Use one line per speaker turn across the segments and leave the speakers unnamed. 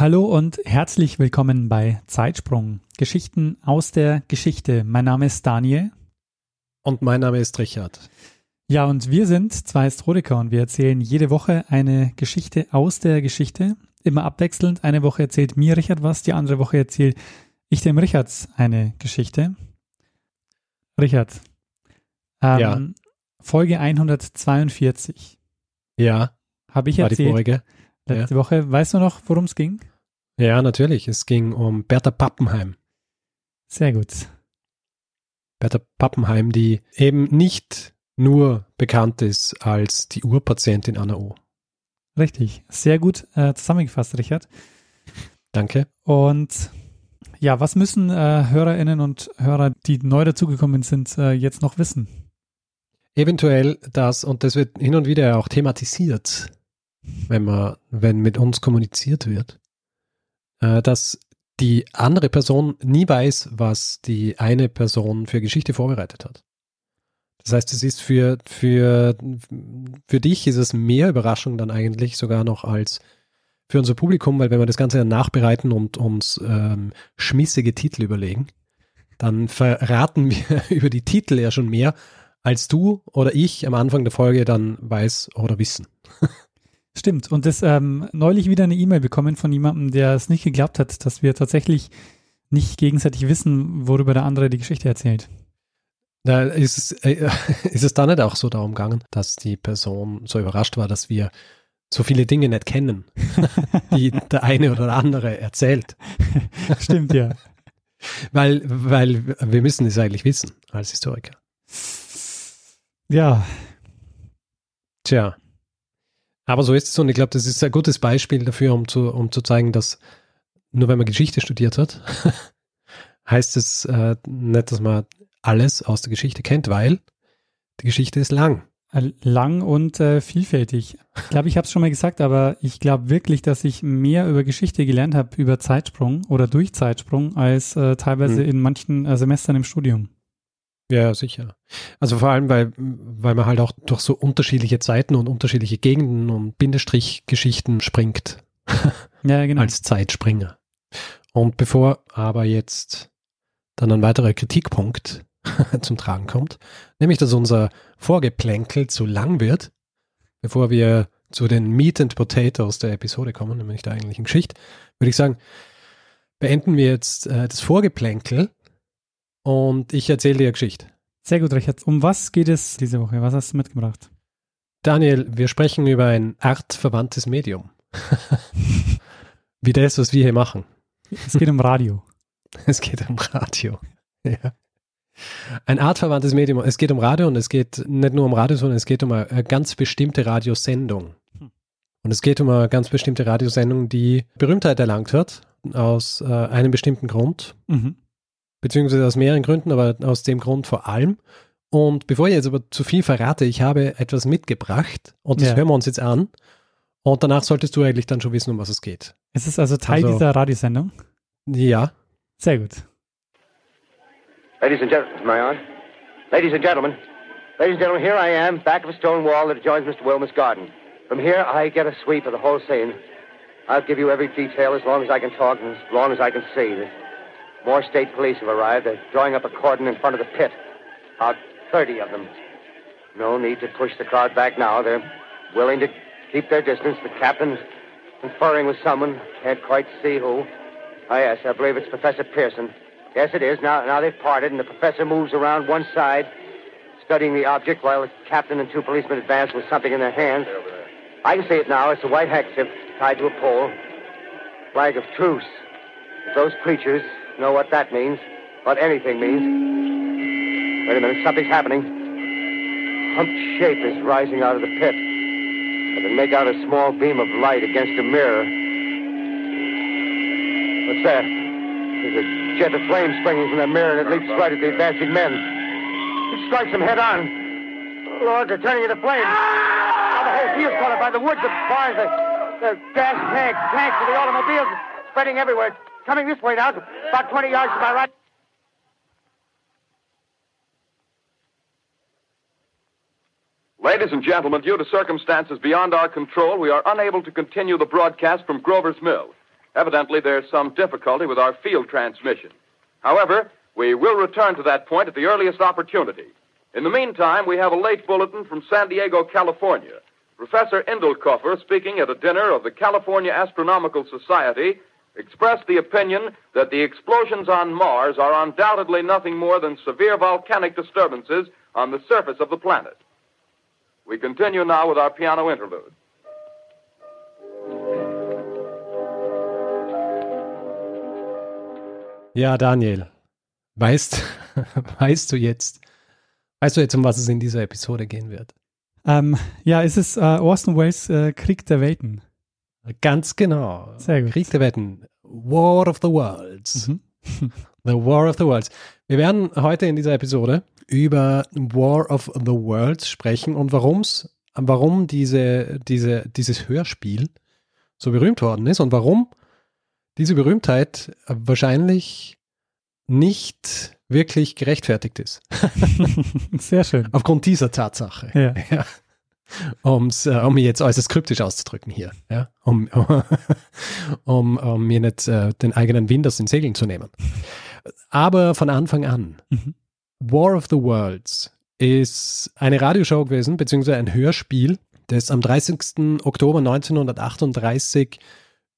Hallo und herzlich willkommen bei Zeitsprung. Geschichten aus der Geschichte. Mein Name ist Daniel.
Und mein Name ist Richard.
Ja, und wir sind zwei Historiker und wir erzählen jede Woche eine Geschichte aus der Geschichte. Immer abwechselnd. Eine Woche erzählt mir Richard was, die andere Woche erzähle ich dem Richards eine Geschichte. Richard. Ähm,
Ja.
Folge 142
Ja,
habe ich
war die
erzählt
vorige.
letzte Woche. Weißt du noch, worum es ging?
Ja, natürlich. Es ging um Bertha Pappenheim.
Sehr gut.
Bertha Pappenheim, die eben nicht nur bekannt ist als die Urpatientin Anna O.
Richtig. Sehr gut äh, zusammengefasst, Richard.
Danke.
Und ja, was müssen äh, Hörerinnen und Hörer, die neu dazugekommen sind, äh, jetzt noch wissen?
Eventuell das, und das wird hin und wieder auch thematisiert, wenn man, wenn mit uns kommuniziert wird, dass die andere Person nie weiß, was die eine Person für Geschichte vorbereitet hat. Das heißt, es ist für, für, für dich ist es mehr Überraschung dann eigentlich sogar noch als für unser Publikum, weil wenn wir das Ganze dann nachbereiten und uns ähm, schmissige Titel überlegen, dann verraten wir über die Titel ja schon mehr, als du oder ich am Anfang der Folge dann weiß oder wissen.
Stimmt. Und das ähm, neulich wieder eine E-Mail bekommen von jemandem, der es nicht geglaubt hat, dass wir tatsächlich nicht gegenseitig wissen, worüber der andere die Geschichte erzählt.
Da ist es, äh, ist es da nicht auch so darum gegangen, dass die Person so überrascht war, dass wir so viele Dinge nicht kennen, die der eine oder der andere erzählt.
Stimmt, ja.
Weil, weil wir müssen es eigentlich wissen als Historiker.
Ja,
Tja. Aber so ist es und ich glaube, das ist ein gutes Beispiel dafür, um zu, um zu zeigen, dass nur wenn man Geschichte studiert hat, heißt es äh, nicht, dass man alles aus der Geschichte kennt, weil die Geschichte ist lang.
äh, lang und äh, vielfältig. Ich glaube, ich habe es schon mal gesagt, aber ich glaube wirklich, dass ich mehr über Geschichte gelernt habe, über Zeitsprung oder durch Zeitsprung, als äh, teilweise
Hm.
in manchen äh, Semestern im Studium.
Ja, sicher. Also vor allem, weil, weil man halt auch durch so unterschiedliche Zeiten und unterschiedliche Gegenden und Bindestrichgeschichten springt
Ja, genau.
als Zeitspringer. Und bevor aber jetzt dann ein weiterer Kritikpunkt zum Tragen kommt, nämlich dass unser Vorgeplänkel zu lang wird, bevor wir zu den Meat and Potatoes der Episode kommen, nämlich der eigentlichen Geschichte, würde ich sagen, beenden wir jetzt äh, das Vorgeplänkel und ich erzähle dir eine Geschichte.
Sehr gut, Richard. Um was geht es diese Woche? Was hast du mitgebracht?
Daniel, wir sprechen über ein artverwandtes Medium. Wie das, was wir hier machen.
Es geht um Radio.
Es geht um Radio. Ja. Ein artverwandtes Medium. Es geht um Radio und es geht nicht nur um Radio, sondern es geht um eine, ganz bestimmte Radiosendung.
Hm.
Und es geht um eine ganz bestimmte Radiosendung, die Berühmtheit erlangt hat, aus äh, einem bestimmten Grund,
Mhm.
Beziehungsweise aus mehreren Gründen, aber aus dem Grund vor allem. Und bevor ich jetzt aber zu viel verrate, ich habe etwas mitgebracht und das
Ja.
hören wir uns jetzt an. Und danach solltest du eigentlich dann schon wissen, um was es geht.
Es ist also Teil
Also-
dieser Radiosendung.
Ja,
Sehr gut.
Ladies and gentlemen, am I on? Ladies and gentlemen, ladies and gentlemen, here I am, back of a stone wall that adjoins Mr. Wilmer's garden. From here, I get a sweep of the whole scene. I'll give you every detail as long as I can talk and as long as I can see. More state police have arrived. They're drawing up a cordon in front of the pit. About 30 of them. No need to push the crowd back now. They're willing to keep their distance. The captain's conferring with someone. Can't quite see who. Ah, yes, I believe it's Professor Pearson. Yes, it is. Now, now they've parted, and the professor moves around one side, studying the object, while the captain and two policemen advance with something in their hands. I can see it now. It's a white handkerchief tied to a pole. Flag of truce. Those creatures know what that means, what anything means. Wait a minute, something's happening. Humped shape is rising out of the pit. I can make out a small beam of light against a mirror. What's that? There's a jet of flame springing from the mirror and it leaps right at the advancing men. It strikes them head on. Lord, they're turning into flames. Now the whole field's caught up by the woods, the fires, the, the gas tanks, tanks of the automobiles spreading everywhere. Coming this way now, about 20 yards to my right.
Ladies and gentlemen, due to circumstances beyond our control, we are unable to continue the broadcast from Grover's Mill. Evidently, there's some difficulty with our field transmission. However, we will return to that point at the earliest opportunity. In the meantime, we have a late bulletin from San Diego, California. Professor Indelkoffer, speaking at a dinner of the California Astronomical Society, expressed the opinion that the explosions on Mars are undoubtedly nothing more than severe volcanic disturbances on the surface of the planet. We continue now with our piano interlude.
Ja, Daniel, weißt, weißt du jetzt, weißt du jetzt, um was es in dieser Episode gehen wird?
Ähm, ja, es ist äh, Orson Welles äh, Krieg der Welten.
Ganz genau.
Sehr gut.
Krieg der Wetten. War of the Worlds.
Mhm.
The War of the Worlds. Wir werden heute in dieser Episode über War of the Worlds sprechen und warum's, warum diese, diese, dieses Hörspiel so berühmt worden ist und warum diese Berühmtheit wahrscheinlich nicht wirklich gerechtfertigt ist.
Sehr schön.
Aufgrund dieser Tatsache.
Ja.
Ja. Um's, äh, um mich jetzt äußerst kryptisch auszudrücken hier, ja, um, um, um mir nicht äh, den eigenen Wind aus den Segeln zu nehmen. Aber von Anfang an,
Mhm.
War of the Worlds ist eine Radioshow gewesen, beziehungsweise ein Hörspiel, das am 30. Oktober 1938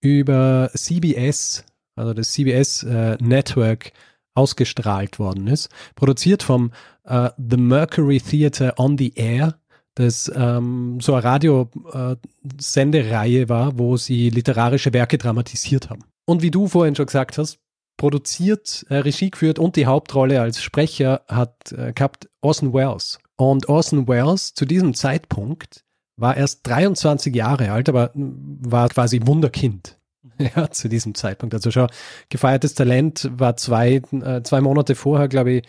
über CBS, also das CBS äh, Network, ausgestrahlt worden ist. Produziert vom äh, The Mercury Theatre on the Air, das ähm, so eine Radiosendereihe war, wo sie literarische Werke dramatisiert haben. Und wie du vorhin schon gesagt hast, produziert, äh, Regie geführt und die Hauptrolle als Sprecher hat äh, gehabt Orson Welles. Und Orson Welles zu diesem Zeitpunkt war erst 23 Jahre alt, aber war quasi Wunderkind. Ja, zu diesem Zeitpunkt. Also schon gefeiertes Talent war zwei, äh, zwei Monate vorher, glaube ich,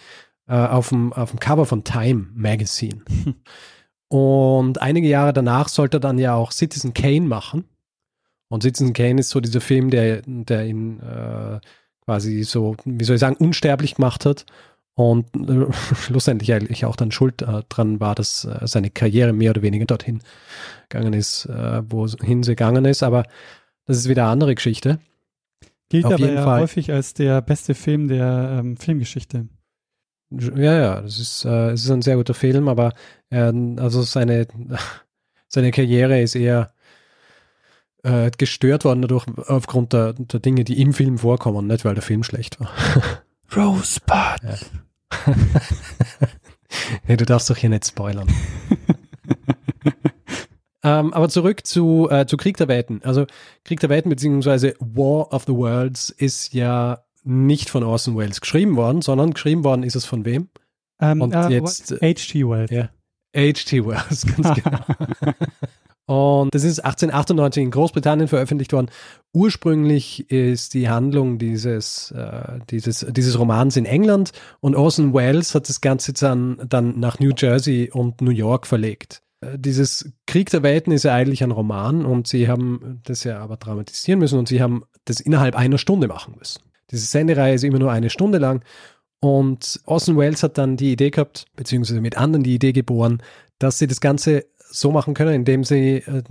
äh, auf, dem, auf dem Cover von Time Magazine. Und einige Jahre danach sollte er dann ja auch Citizen Kane machen. Und Citizen Kane ist so dieser Film, der, der ihn äh, quasi so, wie soll ich sagen, unsterblich gemacht hat. Und äh, schlussendlich eigentlich auch dann schuld äh, dran war, dass äh, seine Karriere mehr oder weniger dorthin gegangen ist, äh, wohin sie gegangen ist. Aber das ist wieder eine andere Geschichte.
Gilt
Auf
aber
jeden
ja
Fall.
häufig als der beste Film der ähm, Filmgeschichte.
Ja, ja, das ist, äh, es ist ein sehr guter Film, aber äh, also seine, seine Karriere ist eher äh, gestört worden dadurch aufgrund der, der Dinge, die im Film vorkommen, nicht weil der Film schlecht war.
Rosebud.
nee, du darfst doch hier nicht spoilern. ähm, aber zurück zu, äh, zu Krieg der Welten. Also Krieg der Welten beziehungsweise War of the Worlds ist ja nicht von Orson Welles geschrieben worden, sondern geschrieben worden ist es von wem?
Ähm,
Und
äh,
jetzt,
H.G. Wells.
Ja. H.G. Wells, ganz genau. Und das ist 1898 in Großbritannien veröffentlicht worden. Ursprünglich ist die Handlung dieses, äh, dieses, dieses Romans in England und Orson Welles hat das Ganze dann, dann nach New Jersey und New York verlegt. Äh, Dieses Krieg der Welten ist ja eigentlich ein Roman und sie haben das ja aber dramatisieren müssen und sie haben das innerhalb einer Stunde machen müssen. Diese Sendereihe ist immer nur eine Stunde lang und Orson Welles hat dann die Idee gehabt, beziehungsweise mit anderen die Idee geboren, dass sie das Ganze so machen können, indem sie äh,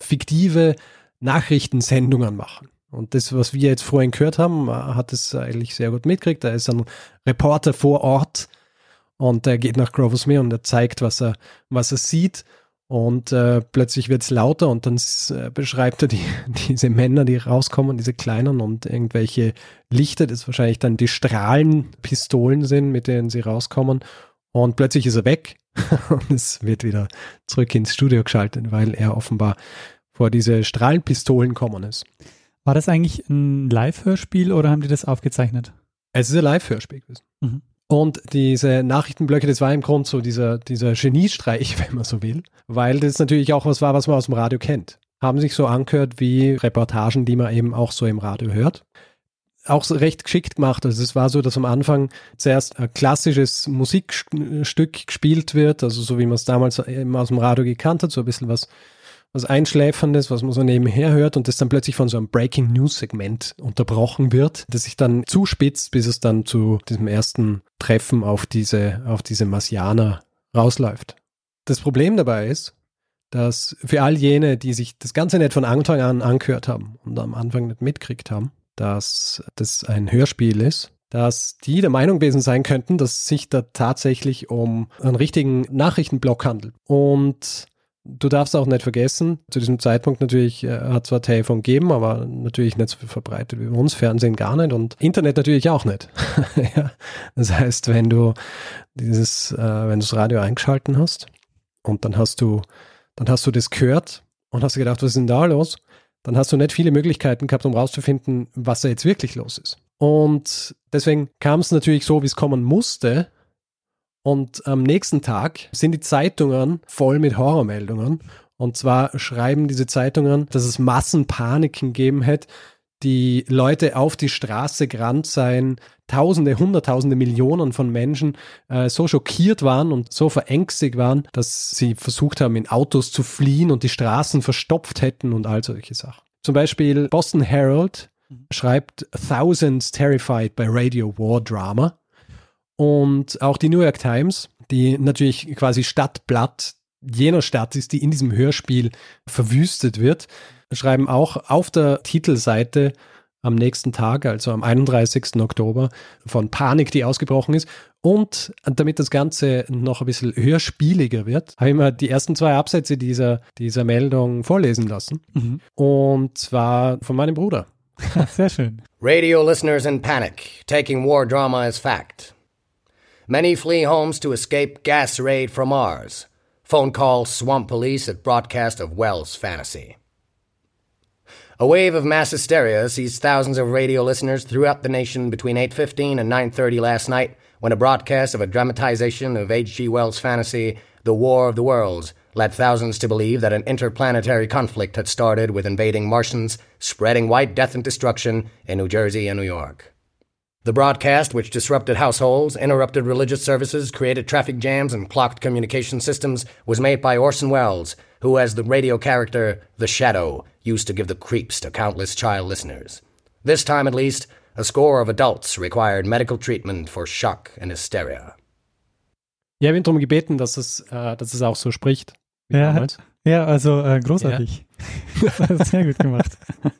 fiktive Nachrichtensendungen machen. Und das, was wir jetzt vorhin gehört haben, äh, hat es eigentlich sehr gut mitgekriegt. Da ist ein Reporter vor Ort und der geht nach Grover's Mill und er zeigt, was er, was er sieht. Und äh, plötzlich wird es lauter und dann äh, beschreibt er die, diese Männer, die rauskommen, diese kleinen und irgendwelche Lichter, das wahrscheinlich dann die Strahlenpistolen sind, mit denen sie rauskommen. Und plötzlich ist er weg und es wird wieder zurück ins Studio geschaltet, weil er offenbar vor diese Strahlenpistolen kommen ist.
War das eigentlich ein Live-Hörspiel oder haben die das aufgezeichnet?
Es ist ein Live-Hörspiel gewesen.
Mhm.
Und diese Nachrichtenblöcke, das war im Grunde so dieser, dieser Geniestreich, wenn man so will, weil das natürlich auch was war, was man aus dem Radio kennt. Haben sich so angehört wie Reportagen, die man eben auch so im Radio hört. auch recht geschickt gemacht. Also es war so, dass am Anfang zuerst ein klassisches Musikstück gespielt wird, also so wie man es damals eben aus dem Radio gekannt hat, so ein bisschen was, was Einschläferndes, was man so nebenher hört und das dann plötzlich von so einem Breaking News Segment unterbrochen wird, das sich dann zuspitzt, bis es dann zu diesem ersten Treffen auf diese, auf diese Marsianer rausläuft. Das Problem dabei ist, dass für all jene, die sich das Ganze nicht von Anfang an angehört haben und am Anfang nicht mitkriegt haben, dass das ein Hörspiel ist, dass die der Meinung gewesen sein könnten, dass es sich da tatsächlich um einen richtigen Nachrichtenblock handelt. Und du darfst auch nicht vergessen, zu diesem Zeitpunkt natürlich äh, hat zwar Telefon gegeben, aber natürlich nicht so viel verbreitet wie bei uns, Fernsehen gar nicht und Internet natürlich auch nicht. ja. Das heißt, wenn du dieses, äh, wenn du das Radio eingeschalten hast und dann hast du dann hast du das gehört und hast gedacht, was ist denn da los? Dann hast du nicht viele Möglichkeiten gehabt, um rauszufinden, was da jetzt wirklich los ist. Und deswegen kam es natürlich so, wie es kommen musste. Und am nächsten Tag sind die Zeitungen voll mit Horrormeldungen. Und zwar schreiben diese Zeitungen, dass es Massenpaniken gegeben hätte, die Leute auf die Straße gerannt seien, Tausende, Hunderttausende, Millionen von Menschen äh, so schockiert waren und so verängstigt waren, dass sie versucht haben, in Autos zu fliehen und die Straßen verstopft hätten und all solche Sachen. Zum Beispiel Boston Herald schreibt Thousands Terrified by Radio War Drama. Und auch die New York Times, die natürlich quasi Stadtblatt jener Stadt ist, die in diesem Hörspiel verwüstet wird, schreiben auch auf der Titelseite am nächsten Tag, also am 31. Oktober, von Panik, die ausgebrochen ist. Und damit das Ganze noch ein bisschen hörspieliger wird, habe ich mir die ersten zwei Absätze dieser, dieser Meldung vorlesen lassen. Mhm. Und zwar von meinem Bruder.
Sehr schön.
Radio listeners in panic, taking war drama as fact. Many flee homes to escape gas raid from Mars. Phone call swamp police at broadcast of Wells fantasy. A wave of mass hysteria seized thousands of radio listeners throughout the nation between 8:15 and 9:30 last night when a broadcast of a dramatization of H.G. Wells' fantasy, The War of the Worlds, led thousands to believe that an interplanetary conflict had started with invading Martians, spreading white death and destruction in New Jersey and New York. The broadcast, which disrupted households, interrupted religious services, created traffic jams, and clocked communication systems, was made by Orson Welles, who, as the radio character The Shadow, used to give the creeps to countless child listeners. This time, at least, a score of adults required medical treatment for shock and hysteria.
Ich habe ihn darum gebeten, dass es, äh, dass es auch so spricht.
Ja, ja, also äh, großartig. Ja. Sehr gut gemacht.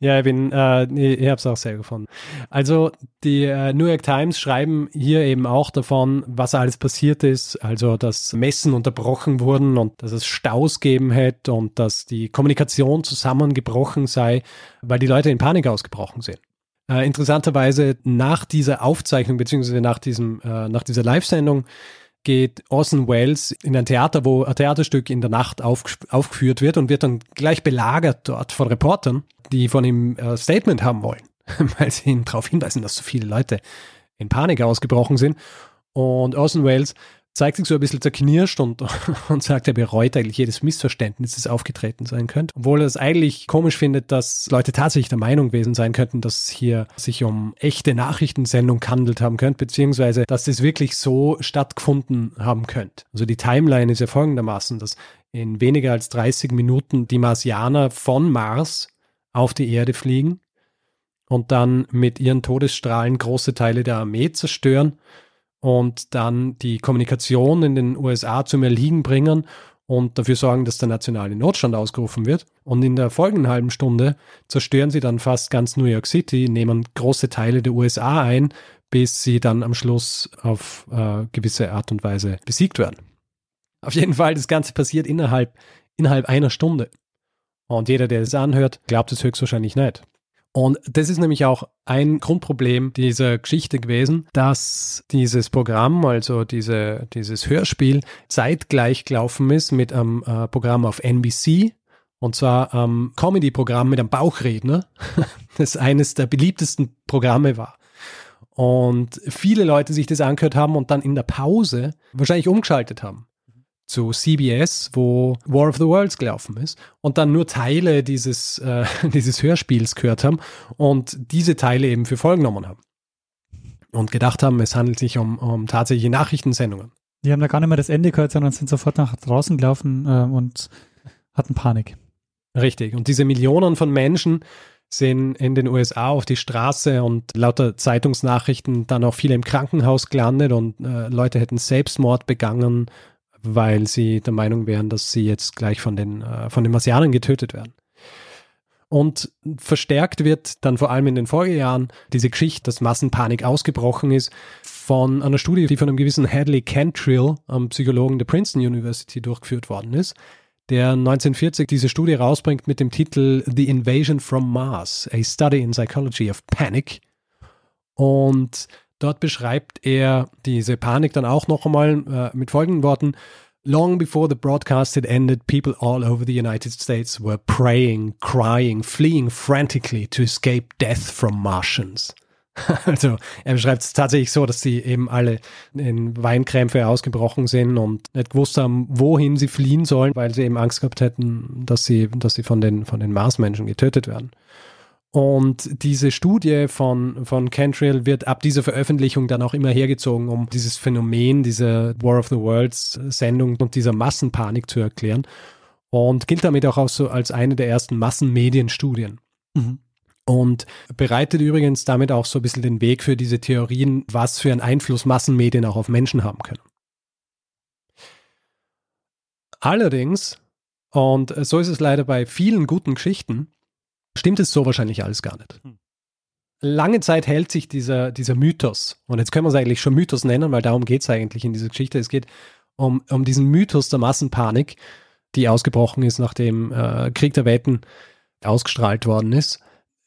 Ja, ich bin, äh, ich habe es auch sehr gefunden. Also die äh, New York Times schreiben hier eben auch davon, was alles passiert ist. Also dass Messen unterbrochen wurden und dass es Staus geben hätte und dass die Kommunikation zusammengebrochen sei, weil die Leute in Panik ausgebrochen sind. Äh, interessanterweise nach dieser Aufzeichnung beziehungsweise nach diesem äh, nach dieser Live-Sendung geht Orson Welles in ein Theater, wo ein Theaterstück in der Nacht auf, aufgeführt wird und wird dann gleich belagert dort von Reportern, die von ihm ein äh, Statement haben wollen, weil sie ihn darauf hinweisen, dass so viele Leute in Panik ausgebrochen sind. Und Orson Welles zeigt sich so ein bisschen zerknirscht und, und sagt, er bereut eigentlich jedes Missverständnis, das aufgetreten sein könnte. Obwohl er es eigentlich komisch findet, dass Leute tatsächlich der Meinung gewesen sein könnten, dass es hier sich um echte Nachrichtensendung gehandelt haben könnte, beziehungsweise dass das wirklich so stattgefunden haben könnte. Also die Timeline ist ja folgendermaßen, dass in weniger als 30 Minuten die Marsianer von Mars auf die Erde fliegen und dann mit ihren Todesstrahlen große Teile der Armee zerstören und dann die Kommunikation in den USA zum Erliegen bringen und dafür sorgen, dass der nationale Notstand ausgerufen wird. Und in der folgenden halben Stunde zerstören sie dann fast ganz New York City, nehmen große Teile der USA ein, bis sie dann am Schluss auf äh, gewisse Art und Weise besiegt werden. Auf jeden Fall, das Ganze passiert innerhalb, innerhalb einer Stunde. Und jeder, der es anhört, glaubt es höchstwahrscheinlich nicht. Und das ist nämlich auch ein Grundproblem dieser Geschichte gewesen, dass dieses Programm, also diese, dieses Hörspiel, zeitgleich gelaufen ist mit einem äh, Programm auf NBC. Und zwar am ähm, Comedy-Programm mit einem Bauchredner, das eines der beliebtesten Programme war. Und viele Leute sich das angehört haben und dann in der Pause wahrscheinlich umgeschaltet haben. Zu CBS, wo War of the Worlds gelaufen ist und dann nur Teile dieses, äh, dieses Hörspiels gehört haben und diese Teile eben für voll genommen haben. Und gedacht haben, es handelt sich um, um tatsächliche Nachrichtensendungen.
Die haben da gar nicht mehr das Ende gehört, sondern sind sofort nach draußen gelaufen äh, und hatten Panik.
Richtig. Und diese Millionen von Menschen sind in den USA auf die Straße und lauter Zeitungsnachrichten dann auch viele im Krankenhaus gelandet und äh, Leute hätten Selbstmord begangen, weil sie der Meinung wären, dass sie jetzt gleich von den, äh, von den Marsianern getötet werden. Und verstärkt wird dann vor allem in den Folgejahren diese Geschichte, dass Massenpanik ausgebrochen ist, von einer Studie, die von einem gewissen Hadley Cantrill, einem Psychologen der Princeton University, durchgeführt worden ist der 1940 diese Studie rausbringt mit dem Titel The Invasion from Mars, a Study in Psychology of Panic. Und dort beschreibt er diese Panik dann auch noch einmal äh, mit folgenden Worten. Long before the broadcast had ended, people all over the United States were praying, crying, fleeing frantically to escape death from Martians. Also er beschreibt es tatsächlich so, dass sie eben alle in Weinkrämpfe ausgebrochen sind und nicht gewusst haben, wohin sie fliehen sollen, weil sie eben Angst gehabt hätten, dass sie, dass sie von den, von den Marsmenschen getötet werden. Und diese Studie von, von Cantrill wird ab dieser Veröffentlichung dann auch immer hergezogen, um dieses Phänomen dieser War of the Worlds Sendung und dieser Massenpanik zu erklären. Und gilt damit auch, auch so als eine der ersten Massenmedienstudien. Mhm. Und bereitet übrigens damit auch so ein bisschen den Weg für diese Theorien, was für einen Einfluss Massenmedien auch auf Menschen haben können. Allerdings, und so ist es leider bei vielen guten Geschichten, stimmt es so wahrscheinlich alles gar nicht. Hm. Lange Zeit hält sich dieser, dieser Mythos, und jetzt können wir es eigentlich schon Mythos nennen, weil darum geht es eigentlich in dieser Geschichte. Es geht um, um diesen Mythos der Massenpanik, die ausgebrochen ist, nachdem äh, Krieg der Welten ausgestrahlt worden ist.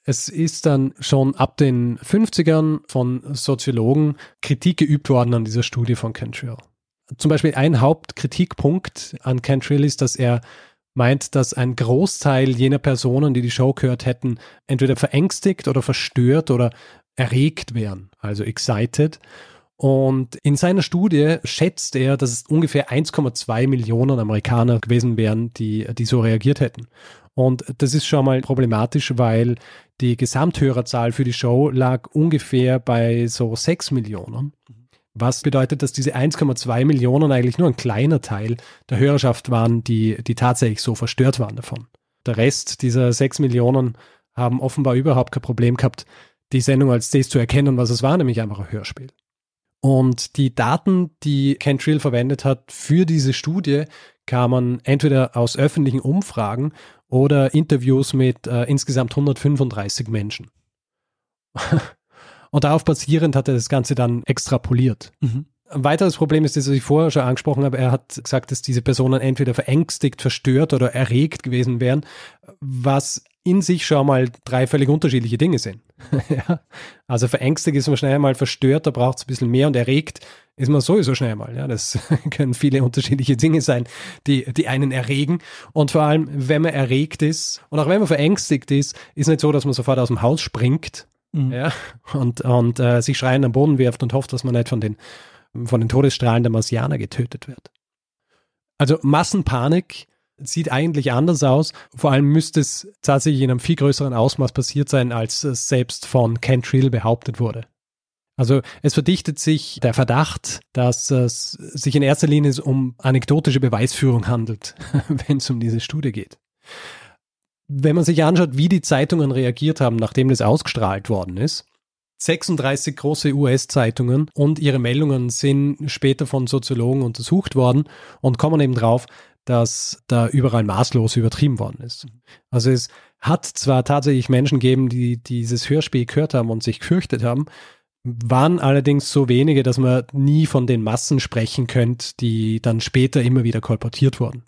Es ist dann schon ab den 50ern von Soziologen Kritik geübt worden an dieser Studie von Cantrill. Zum Beispiel ein Hauptkritikpunkt an Cantrill ist, dass er meint, dass ein Großteil jener Personen, die die Show gehört hätten, entweder verängstigt oder verstört oder erregt wären, also excited. Und in seiner Studie schätzt er, dass es ungefähr 1,2 Millionen Amerikaner gewesen wären, die, die so reagiert hätten. Und das ist schon mal problematisch, weil die Gesamthörerzahl für die Show lag ungefähr bei so 6 Millionen. Was bedeutet, dass diese 1,2 Millionen eigentlich nur ein kleiner Teil der Hörerschaft waren, die, die tatsächlich so verstört waren davon. Der Rest dieser 6 Millionen haben offenbar überhaupt kein Problem gehabt, die Sendung als das zu erkennen, was es war, nämlich einfach ein Hörspiel. Und die Daten, die Cantrill verwendet hat für diese Studie, kamen entweder aus öffentlichen Umfragen oder Interviews mit äh, insgesamt 135 Menschen. Und darauf basierend hat er das Ganze dann extrapoliert. Mhm. Ein weiteres Problem ist, das ich vorher schon angesprochen habe, er hat gesagt, dass diese Personen entweder verängstigt, verstört oder erregt gewesen wären, was in sich schon mal drei völlig unterschiedliche Dinge sind. ja. Also verängstigt ist man schnell mal verstört, da braucht es ein bisschen mehr und erregt ist man sowieso schnell mal. Ja. Das können viele unterschiedliche Dinge sein, die, die einen erregen. Und vor allem, wenn man erregt ist und auch wenn man verängstigt ist, ist nicht so, dass man sofort aus dem Haus springt mhm. ja, und, und äh, sich schreiend am Boden wirft und hofft, dass man nicht von den, von den Todesstrahlen der Marsianer getötet wird. Also Massenpanik sieht eigentlich anders aus. Vor allem müsste es tatsächlich in einem viel größeren Ausmaß passiert sein, als es selbst von Cantrill behauptet wurde. Also es verdichtet sich der Verdacht, dass es sich in erster Linie um anekdotische Beweisführung handelt, wenn es um diese Studie geht. Wenn man sich anschaut, wie die Zeitungen reagiert haben, nachdem das ausgestrahlt worden ist, 36 große US-Zeitungen und ihre Meldungen sind später von Soziologen untersucht worden und kommen eben drauf, dass da überall maßlos übertrieben worden ist. Also es hat zwar tatsächlich Menschen gegeben, die dieses Hörspiel gehört haben und sich gefürchtet haben, waren allerdings so wenige, dass man nie von den Massen sprechen könnte, die dann später immer wieder kolportiert wurden.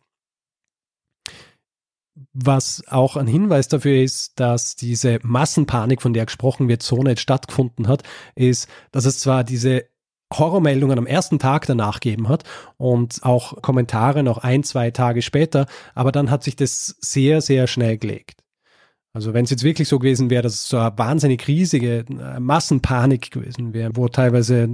Was auch ein Hinweis dafür ist, dass diese Massenpanik, von der gesprochen wird, so nicht stattgefunden hat, ist, dass es zwar diese Horrormeldungen am ersten Tag danach gegeben hat und auch Kommentare noch ein, zwei Tage später, aber dann hat sich das sehr, sehr schnell gelegt. Also wenn es jetzt wirklich so gewesen wäre, dass es so eine wahnsinnig riesige äh, Massenpanik gewesen wäre, wo teilweise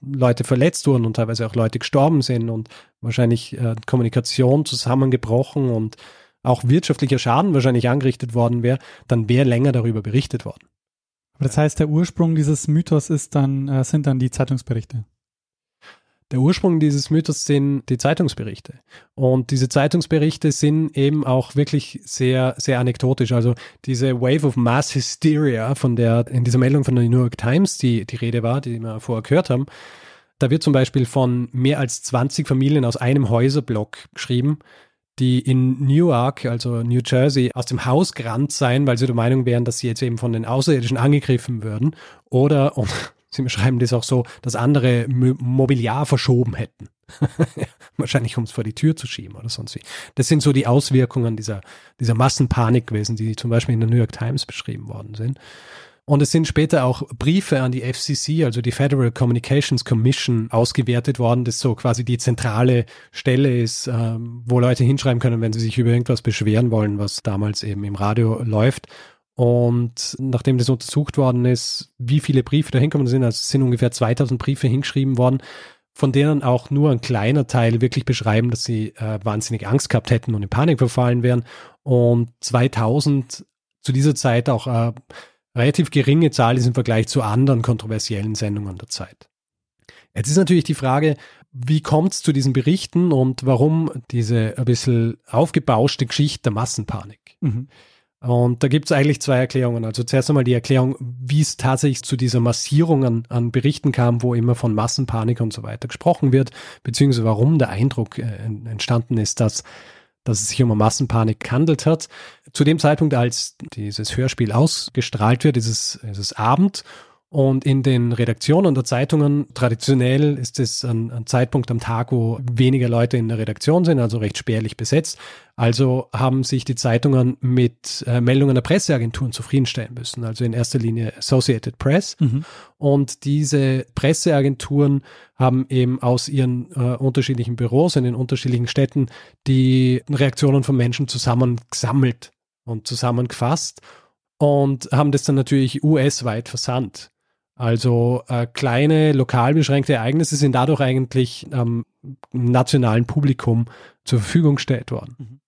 Leute verletzt wurden und teilweise auch Leute gestorben sind und wahrscheinlich äh, Kommunikation zusammengebrochen und auch wirtschaftlicher Schaden wahrscheinlich angerichtet worden wäre, dann wäre länger darüber berichtet worden.
Aber das heißt, der Ursprung dieses Mythos ist dann, äh, sind dann die Zeitungsberichte.
Der Ursprung dieses Mythos sind die Zeitungsberichte. Und diese Zeitungsberichte sind eben auch wirklich sehr, sehr anekdotisch. Also diese Wave of Mass Hysteria, von der in dieser Meldung von der New York Times die, die Rede war, die wir vorher gehört haben, da wird zum Beispiel von mehr als 20 Familien aus einem Häuserblock geschrieben, die in Newark, also New Jersey, aus dem Haus gerannt seien, weil sie der Meinung wären, dass sie jetzt eben von den Außerirdischen angegriffen würden. Oder, und Sie beschreiben das auch so, dass andere Mobiliar verschoben hätten. Wahrscheinlich, um es vor die Tür zu schieben oder sonst wie. Das sind so die Auswirkungen dieser, dieser Massenpanik gewesen, die zum Beispiel in der New York Times beschrieben worden sind. Und es sind später auch Briefe an die FCC, also die Federal Communications Commission, ausgewertet worden, das so quasi die zentrale Stelle ist, ähm, wo Leute hinschreiben können, wenn sie sich über irgendwas beschweren wollen, was damals eben im Radio läuft. Und nachdem das untersucht worden ist, wie viele Briefe da hinkommen sind, also es sind ungefähr 2000 Briefe hingeschrieben worden, von denen auch nur ein kleiner Teil wirklich beschreiben, dass sie äh, wahnsinnig Angst gehabt hätten und in Panik verfallen wären. Und 2000 zu dieser Zeit auch äh, relativ geringe Zahl ist im Vergleich zu anderen kontroversiellen Sendungen der Zeit. Jetzt ist natürlich die Frage, wie kommt es zu diesen Berichten und warum diese ein bisschen aufgebauschte Geschichte der Massenpanik? Mhm. Und da gibt es eigentlich zwei Erklärungen. Also zuerst einmal die Erklärung, wie es tatsächlich zu dieser Massierung an, an, Berichten kam, wo immer von Massenpanik und so weiter gesprochen wird, beziehungsweise warum der Eindruck äh, entstanden ist, dass, dass es sich um eine Massenpanik gehandelt hat. Zu dem Zeitpunkt, als dieses Hörspiel ausgestrahlt wird, ist es, ist es Abend und in den Redaktionen der Zeitungen, traditionell ist es ein, ein, Zeitpunkt am Tag, wo weniger Leute in der Redaktion sind, also recht spärlich besetzt. Also haben sich die Zeitungen mit äh, Meldungen der Presseagenturen zufriedenstellen müssen, also in erster Linie Associated Press. Mhm. Und diese Presseagenturen haben eben aus ihren äh, unterschiedlichen Büros in den unterschiedlichen Städten die Reaktionen von Menschen zusammengesammelt und zusammengefasst und haben das dann natürlich US-weit versandt. Also äh, kleine, lokal beschränkte Ereignisse sind dadurch eigentlich ähm, nationalen Publikum zur Verfügung gestellt worden. Mhm.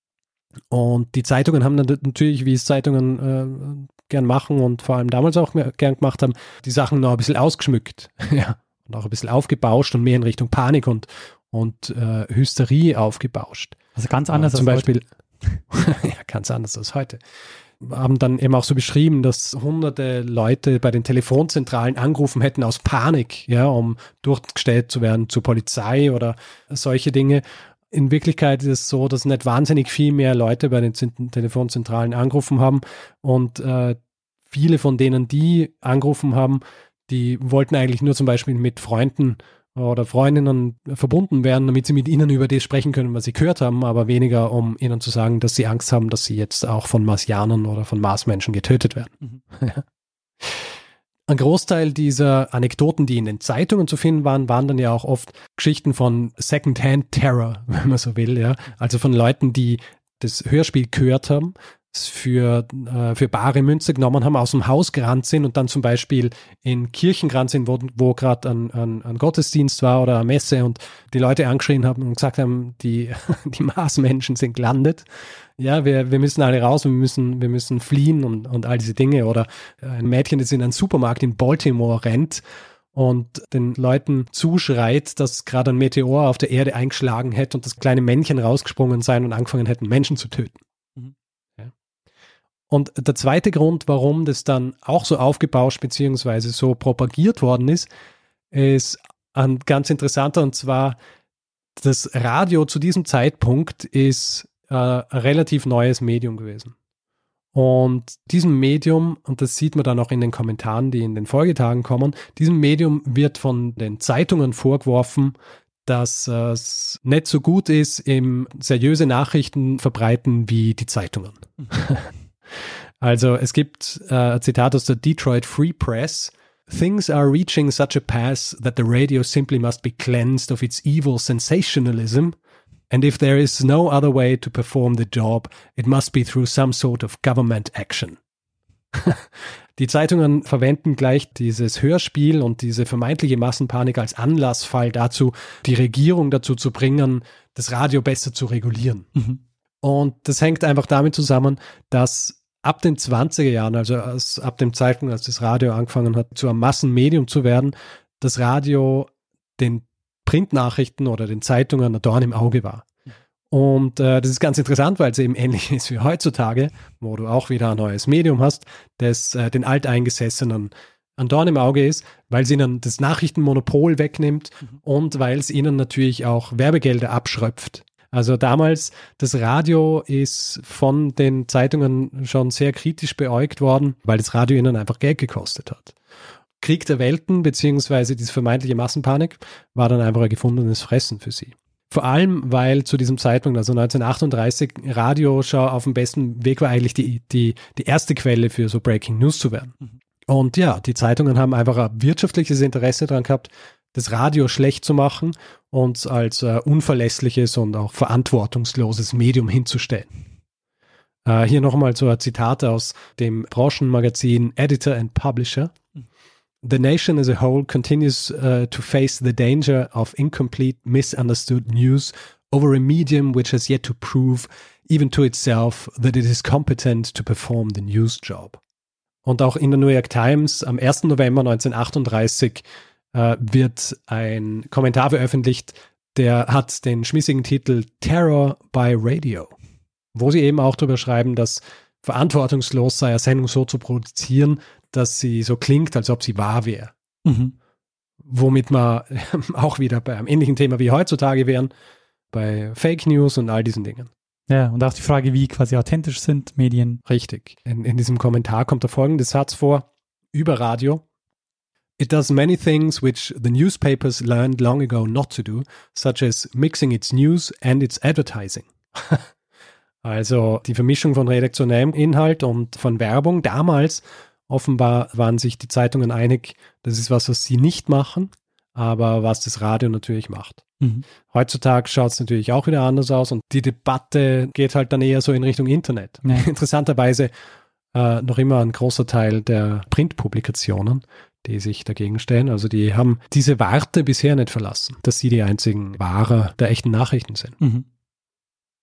Und die Zeitungen haben dann natürlich, wie es Zeitungen äh, gern machen und vor allem damals auch gern gemacht haben, die Sachen noch ein bisschen ausgeschmückt. ja. Und auch ein bisschen aufgebauscht und mehr in Richtung Panik und, und äh, Hysterie aufgebauscht.
Also ganz anders
äh, zum als Beispiel. ja, ganz anders als heute haben dann eben auch so beschrieben, dass hunderte Leute bei den Telefonzentralen angerufen hätten aus Panik, ja, um durchgestellt zu werden zur Polizei oder solche Dinge. In Wirklichkeit ist es so, dass nicht wahnsinnig viel mehr Leute bei den Telefonzentralen angerufen haben und äh, viele von denen, die angerufen haben, die wollten eigentlich nur zum Beispiel mit Freunden oder Freundinnen verbunden werden, damit sie mit ihnen über das sprechen können, was sie gehört haben, aber weniger, um ihnen zu sagen, dass sie Angst haben, dass sie jetzt auch von Marsianern oder von Marsmenschen getötet werden. Mhm. Ein Großteil dieser Anekdoten, die in den Zeitungen zu finden waren, waren dann ja auch oft Geschichten von Second-Hand-Terror, wenn man so will, ja. Also von Leuten, die das Hörspiel gehört haben, für, äh, für bare Münze genommen haben, aus dem Haus gerannt sind und dann zum Beispiel in Kirchen gerannt sind, wo, wo gerade ein, ein, ein, Gottesdienst war oder eine Messe und die Leute angeschrien haben und gesagt haben, die, die Marsmenschen sind gelandet. Ja, wir, wir müssen alle raus, wir müssen, wir müssen fliehen und, und all diese Dinge. Oder ein Mädchen, das in einen Supermarkt in Baltimore rennt und den Leuten zuschreit, dass gerade ein Meteor auf der Erde eingeschlagen hätte und das kleine Männchen rausgesprungen sein und angefangen hätten, Menschen zu töten. Und der zweite Grund, warum das dann auch so aufgebauscht bzw. so propagiert worden ist, ist ein ganz interessanter und zwar das Radio zu diesem Zeitpunkt ist äh, ein relativ neues Medium gewesen. Und diesem Medium, und das sieht man dann auch in den Kommentaren, die in den Folgetagen kommen, diesem Medium wird von den Zeitungen vorgeworfen, dass es nicht so gut ist im seriöse Nachrichten verbreiten wie die Zeitungen. Also es gibt äh, ein Zitat aus der Detroit Free Press. Things are reaching such a pass that the radio simply must be cleansed of its evil sensationalism. And if there is no other way to perform the job, it must be through some sort of government action. Die Zeitungen verwenden gleich dieses Hörspiel und diese vermeintliche Massenpanik als Anlassfall dazu, die Regierung dazu zu bringen, das Radio besser zu regulieren.
Mhm.
Und das hängt einfach damit zusammen, dass ab den 20er Jahren, also als, ab dem Zeitpunkt, als das Radio angefangen hat, zu einem Massenmedium zu werden, das Radio den Printnachrichten oder den Zeitungen ein Dorn im Auge war. Und äh, das ist ganz interessant, weil es eben ähnlich ist wie heutzutage, wo du auch wieder ein neues Medium hast, das äh, den Alteingesessenen ein Dorn im Auge ist, weil es ihnen das Nachrichtenmonopol wegnimmt
Mhm.
und weil es ihnen natürlich auch Werbegelder abschröpft. Also damals, das Radio ist von den Zeitungen schon sehr kritisch beäugt worden, weil das Radio ihnen einfach Geld gekostet hat. Krieg der Welten, beziehungsweise diese vermeintliche Massenpanik, war dann einfach ein gefundenes Fressen für sie. Vor allem, weil zu diesem Zeitpunkt, also 1938, Radio schon auf dem besten Weg war, eigentlich die, die, die erste Quelle für so Breaking News zu werden. Und ja, die Zeitungen haben einfach ein wirtschaftliches Interesse daran gehabt, das Radio schlecht zu machen und als äh, unverlässliches und auch verantwortungsloses Medium hinzustellen. Äh, hier nochmal so ein Zitat aus dem Branchenmagazin Editor and Publisher. The nation as a whole continues uh, to face the danger of incomplete, misunderstood news over a medium which has yet to prove, even to itself, that it is competent to perform the news job. Und auch in der New York Times am 1. November 1938 äh, wird ein Kommentar veröffentlicht, der hat den schmissigen Titel Terror by Radio, wo sie eben auch darüber schreiben, dass verantwortungslos sei, eine Sendung so zu produzieren, dass sie so klingt, als ob sie wahr wäre.
Mhm.
Womit wir auch wieder bei einem ähnlichen Thema wie heutzutage wären, bei Fake News und all diesen Dingen.
Ja, und auch die Frage, wie quasi authentisch sind Medien.
Richtig. In, in diesem Kommentar kommt der folgende Satz vor über Radio. It does many things which the newspapers learned long ago not to do, such as mixing its news and its advertising. also die Vermischung von redaktionellem Inhalt und von Werbung. Damals offenbar waren sich die Zeitungen einig, das ist was, was sie nicht machen, aber was das Radio natürlich macht.
Mhm.
Heutzutage schaut es natürlich auch wieder anders aus und die Debatte geht halt dann eher so in Richtung Internet.
Ja.
Interessanterweise äh, noch immer ein großer Teil der Printpublikationen, die sich dagegen stellen. Also die haben diese Warte bisher nicht verlassen, dass sie die einzigen Wahrer der echten Nachrichten sind.
Mhm.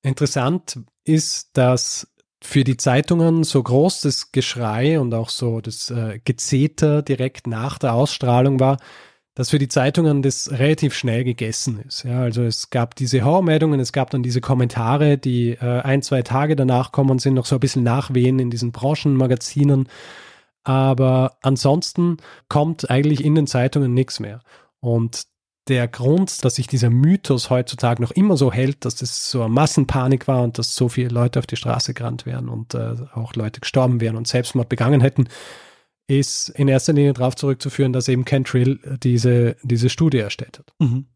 Interessant ist, dass für die Zeitungen so groß das Geschrei und auch so das äh, Gezeter direkt nach der Ausstrahlung war, dass für die Zeitungen das relativ schnell gegessen ist. Ja, also es gab diese Horrormeldungen, es gab dann diese Kommentare, die äh, ein, zwei Tage danach kommen und sind noch so ein bisschen nachwehen in diesen Branchenmagazinen. Aber ansonsten kommt eigentlich in den Zeitungen nichts mehr. Und der Grund, dass sich dieser Mythos heutzutage noch immer so hält, dass das so eine Massenpanik war und dass so viele Leute auf die Straße gerannt wären und äh, auch Leute gestorben wären und Selbstmord begangen hätten, ist in erster Linie darauf zurückzuführen, dass eben Cantrill diese, diese Studie erstellt hat.
Mhm.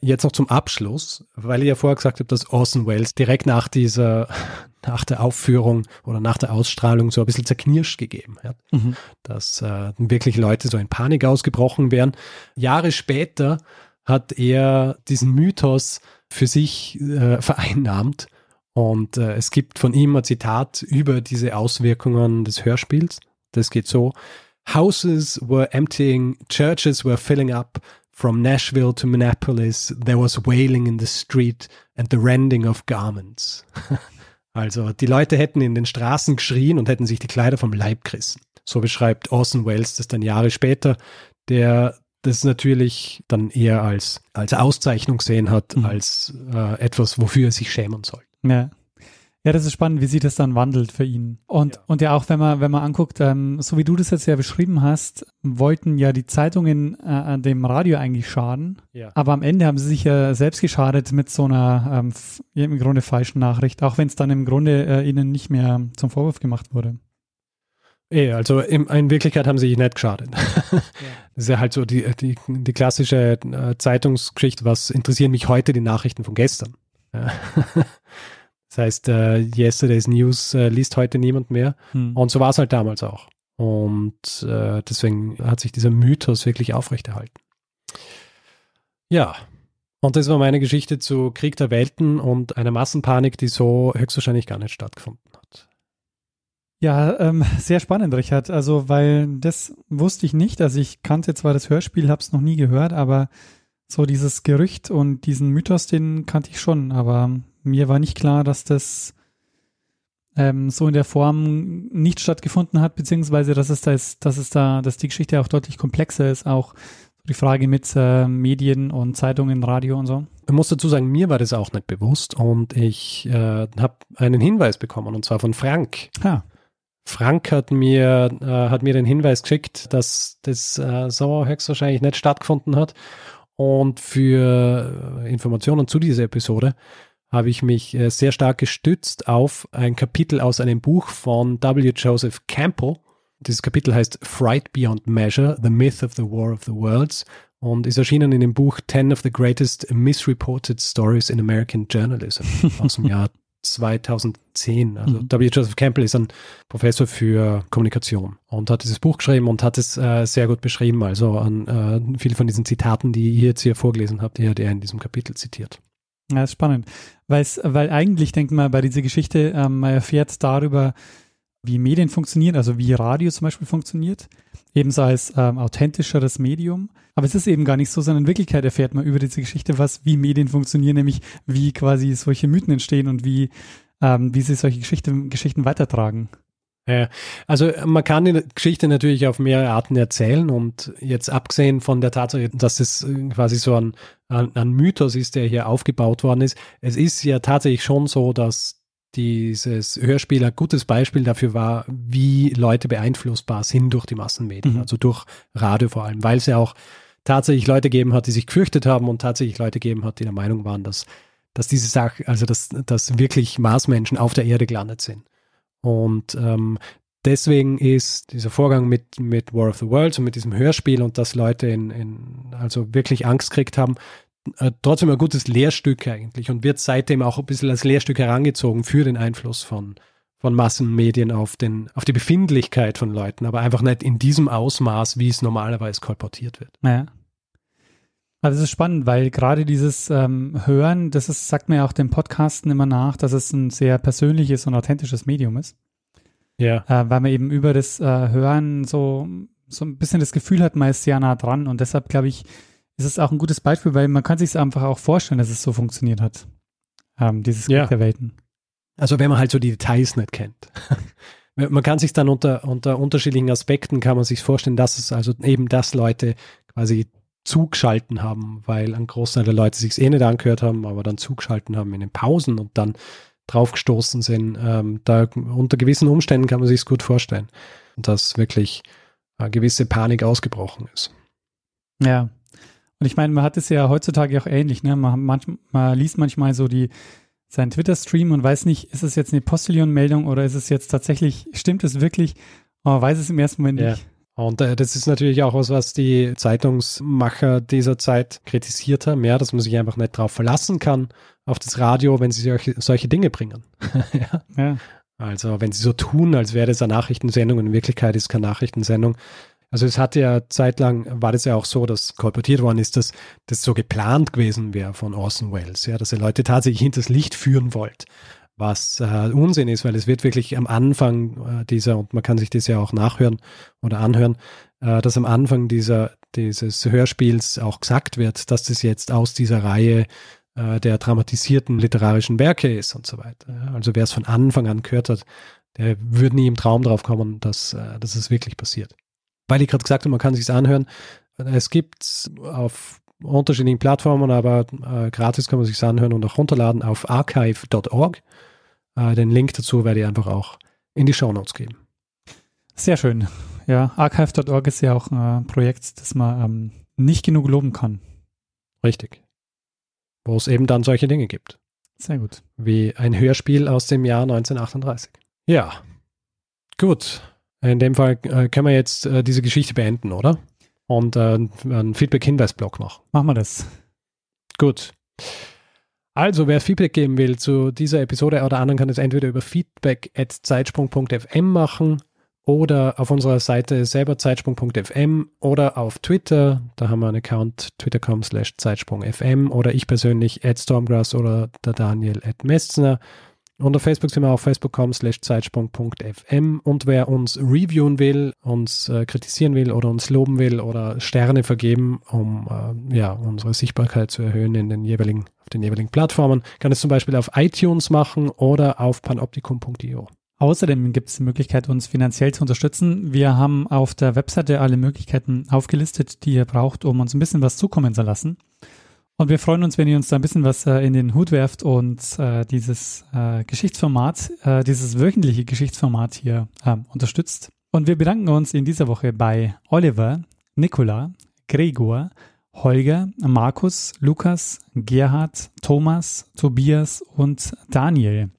Jetzt noch zum Abschluss, weil ich ja vorher gesagt habe, dass Orson Welles direkt nach dieser, nach der Aufführung oder nach der Ausstrahlung so ein bisschen zerknirscht gegeben hat,
Mhm.
dass äh, wirklich Leute so in Panik ausgebrochen wären. Jahre später hat er diesen Mythos für sich äh, vereinnahmt und äh, es gibt von ihm ein Zitat über diese Auswirkungen des Hörspiels. Das geht so. Houses were emptying, churches were filling up. From Nashville to Minneapolis, there was wailing in the street and the rending of garments. Also die Leute hätten in den Straßen geschrien und hätten sich die Kleider vom Leib gerissen. So beschreibt Orson Welles das dann Jahre später, der das natürlich dann eher als, als Auszeichnung sehen hat,
Mhm.
als äh, etwas, wofür er sich schämen soll.
Ja. Ja, das ist spannend, wie sich das dann wandelt für ihn. Und
Ja.
und ja auch, wenn man, wenn man anguckt, ähm, so wie du das jetzt ja beschrieben hast, wollten ja die Zeitungen äh, dem Radio eigentlich schaden.
Ja.
Aber am Ende haben sie sich ja selbst geschadet mit so einer ähm, ja, im Grunde falschen Nachricht, auch wenn es dann im Grunde äh, ihnen nicht mehr zum Vorwurf gemacht wurde.
Eh, also in, in Wirklichkeit haben sie sich nicht geschadet. Das ist ja halt so die, die, die klassische äh, Zeitungsgeschichte, was interessieren mich heute die Nachrichten von gestern. Ja. Das heißt, äh, Yesterday's News äh, liest heute niemand mehr.
Hm.
Und so war es halt damals auch. Und äh, deswegen hat sich dieser Mythos wirklich aufrechterhalten. Ja, und das war meine Geschichte zu Krieg der Welten und einer Massenpanik, die so höchstwahrscheinlich gar nicht stattgefunden hat.
Ja, ähm, sehr spannend, Richard. Also, weil das wusste ich nicht. Also ich kannte zwar das Hörspiel, habe es noch nie gehört, aber so dieses Gerücht und diesen Mythos, den kannte ich schon. Aber mir war nicht klar, dass das ähm, so in der Form nicht stattgefunden hat, beziehungsweise dass es da ist, dass es da, dass die Geschichte auch deutlich komplexer ist, auch die Frage mit äh, Medien und Zeitungen, Radio und so.
Ich muss dazu sagen, mir war das auch nicht bewusst und ich äh, habe einen Hinweis bekommen und zwar von Frank.
Ah.
Frank hat mir, äh, hat mir den Hinweis geschickt, dass das äh, so höchstwahrscheinlich nicht stattgefunden hat. Und für äh, Informationen zu dieser Episode habe ich mich äh, sehr stark gestützt auf ein Kapitel aus einem Buch von W. Joseph Campbell. Dieses Kapitel heißt Fright Beyond Measure, The Myth of the War of the Worlds und ist erschienen in dem Buch Ten of the Greatest Misreported Stories in American Journalism aus dem Jahr 2010. Also mhm. W. Joseph Campbell ist ein Professor für Kommunikation und hat dieses Buch geschrieben und hat es äh, sehr gut beschrieben. Also an äh, viele von diesen Zitaten, die ihr jetzt hier vorgelesen habt, die hat er in diesem Kapitel zitiert.
Ja, ist spannend. Weil's, weil eigentlich, denkt man, bei dieser Geschichte, ähm, man erfährt darüber, wie Medien funktionieren, also wie Radio zum Beispiel funktioniert, ebenso als ähm, authentischeres Medium. Aber es ist eben gar nicht so, sondern in Wirklichkeit erfährt man über diese Geschichte, was, wie Medien funktionieren, nämlich wie quasi solche Mythen entstehen und wie, ähm, wie sie solche Geschichte, Geschichten weitertragen.
Ja, also man kann die Geschichte natürlich auf mehrere Arten erzählen und jetzt abgesehen von der Tatsache, dass es quasi so ein, ein, Mythos ist, der hier aufgebaut worden ist, es ist ja tatsächlich schon so, dass dieses Hörspiel ein gutes Beispiel dafür war, wie Leute beeinflussbar sind durch die Massenmedien, mhm. also durch Radio vor allem, weil es ja auch tatsächlich Leute gegeben hat, die sich gefürchtet haben und tatsächlich Leute gegeben hat, die der Meinung waren, dass, dass diese Sache, also dass, dass wirklich Marsmenschen auf der Erde gelandet sind. Und ähm, deswegen ist dieser Vorgang mit, mit War of the Worlds und mit diesem Hörspiel und dass Leute in, in also wirklich Angst gekriegt haben, äh, trotzdem ein gutes Lehrstück eigentlich und wird seitdem auch ein bisschen als Lehrstück herangezogen für den Einfluss von, von Massenmedien auf, den, auf die Befindlichkeit von Leuten, aber einfach nicht in diesem Ausmaß, wie es normalerweise kolportiert wird.
Ja. Also es ist spannend, weil gerade dieses ähm, Hören, das ist, sagt mir ja auch dem Podcasten immer nach, dass es ein sehr persönliches und authentisches Medium ist.
Ja.
Äh, weil man eben über das äh, Hören so, so ein bisschen das Gefühl hat, man ist sehr nah dran und deshalb glaube ich, ist es auch ein gutes Beispiel, weil man kann sich einfach auch vorstellen, dass es so funktioniert hat. Ähm, dieses
ja.
der Welten.
Also wenn man halt so die Details nicht kennt. man kann sich dann unter, unter unterschiedlichen Aspekten kann man sich vorstellen, dass es also eben das Leute quasi zugeschalten haben, weil ein Großteil der Leute sich eh nicht angehört haben, aber dann zugeschalten haben in den Pausen und dann draufgestoßen sind. Ähm, da unter gewissen Umständen kann man sich es gut vorstellen, dass wirklich eine gewisse Panik ausgebrochen ist.
Ja, und ich meine, man hat es ja heutzutage auch ähnlich, ne? Man, manch, man liest manchmal so die seinen Twitter-Stream und weiß nicht, ist es jetzt eine Postillon-Meldung oder ist es jetzt tatsächlich, stimmt es wirklich? Aber man weiß es im ersten Moment
ja.
nicht.
Und äh, das ist natürlich auch was, was die Zeitungsmacher dieser Zeit kritisiert haben, ja, dass man sich einfach nicht darauf verlassen kann, auf das Radio, wenn sie solche, solche Dinge bringen.
ja. ja.
Also wenn sie so tun, als wäre das eine Nachrichtensendung, in Wirklichkeit ist es keine Nachrichtensendung, also es hatte ja zeitlang, war das ja auch so, dass kolportiert worden ist, dass das so geplant gewesen wäre von Orson Welles, ja, dass er Leute tatsächlich hinters Licht führen wollte. Was äh, Unsinn ist, weil es wird wirklich am Anfang äh, dieser, und man kann sich das ja auch nachhören oder anhören, äh, dass am Anfang dieser, dieses Hörspiels auch gesagt wird, dass das jetzt aus dieser Reihe äh, der dramatisierten literarischen Werke ist und so weiter. Also wer es von Anfang an gehört hat, der würde nie im Traum drauf kommen, dass, äh, dass es wirklich passiert weil ich gerade gesagt habe, man kann sich anhören. Es gibt auf unterschiedlichen Plattformen, aber äh, gratis kann man sich anhören und auch runterladen auf archive.org. Äh, den Link dazu werde ich einfach auch in die Show Notes geben.
Sehr schön. Ja, archive.org ist ja auch ein Projekt, das man ähm, nicht genug loben kann.
Richtig. Wo es eben dann solche Dinge gibt.
Sehr gut.
Wie ein Hörspiel aus dem Jahr 1938. Ja. Gut. In dem Fall äh, können wir jetzt äh, diese Geschichte beenden, oder? Und äh, einen Feedback-Hinweis-Blog noch.
Machen wir das.
Gut. Also, wer Feedback geben will zu dieser Episode oder anderen, kann es entweder über feedback.zeitsprung.fm machen oder auf unserer Seite selber zeitsprung.fm oder auf Twitter. Da haben wir einen Account twitter.com slash zeitsprung.fm oder ich persönlich at Stormgrass oder der Daniel at Messner. Auf Facebook sind wir auf facebook.com slash zeitsprung.fm und wer uns reviewen will, uns äh, kritisieren will oder uns loben will oder Sterne vergeben, um äh, ja, unsere Sichtbarkeit zu erhöhen in den jeweiligen, auf den jeweiligen Plattformen, kann es zum Beispiel auf iTunes machen oder auf panoptikum.io.
Außerdem gibt es die Möglichkeit, uns finanziell zu unterstützen. Wir haben auf der Webseite alle Möglichkeiten aufgelistet, die ihr braucht, um uns ein bisschen was zukommen zu lassen. Und wir freuen uns, wenn ihr uns da ein bisschen was äh, in den Hut werft und äh, dieses äh, Geschichtsformat, äh, dieses wöchentliche Geschichtsformat hier ähm, unterstützt. Und wir bedanken uns in dieser Woche bei Oliver, Nicola, Gregor, Holger, Markus, Lukas, Gerhard, Thomas, Tobias und Daniel.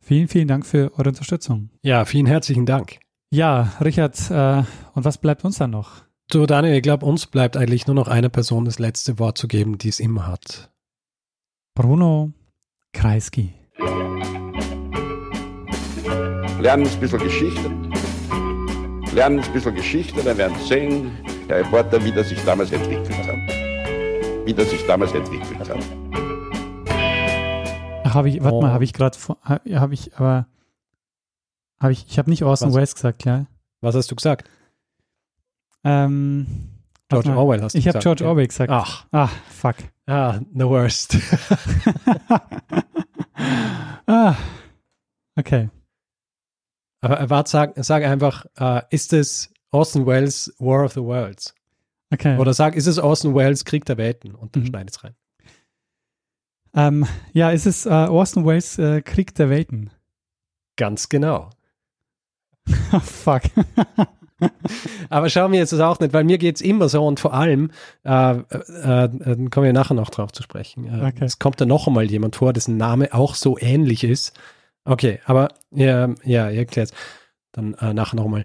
Vielen, vielen Dank für eure Unterstützung.
Ja, vielen herzlichen Dank.
Ja, Richard, äh, und was bleibt uns dann noch?
Du, Daniel, ich glaube, uns bleibt eigentlich nur noch einer Person das letzte Wort zu geben, die es immer hat.
Bruno Kreisky.
Lernen ein bisschen Geschichte. Lernen ein bisschen Geschichte, dann werden sehen, der Reporter, wie das sich damals entwickelt hat. Wie das sich damals entwickelt hat.
Ach, habe ich, warte
Oh.
mal, habe ich gerade, habe ich, aber, habe ich, ich habe nicht Orson? Welles gesagt, ja.
Was hast du gesagt?
Ähm,
George. Orwell hast du
Ich habe
gesagt.
George
ja.
Orwell gesagt.
Ach,
Ah, fuck.
ah, the worst.
ah, okay.
Aber äh, warte, sag, sag einfach, äh, ist es Orson Welles War of the Worlds?
Okay.
Oder sag, ist es Orson Welles Krieg der Welten? Und dann
Mhm.
schneid es rein.
Ähm, ja, ist es äh, Orson Welles äh, Krieg der Welten?
Ganz genau.
Fuck.
Aber schau mir jetzt das auch nicht, weil mir geht es immer so und vor allem, äh, äh, äh, dann kommen wir nachher noch drauf zu sprechen. Äh,
Okay.
Es kommt da noch einmal jemand vor, dessen Name auch so ähnlich ist. Okay, aber ja, ja ihr erklärt Dann äh, nachher nochmal.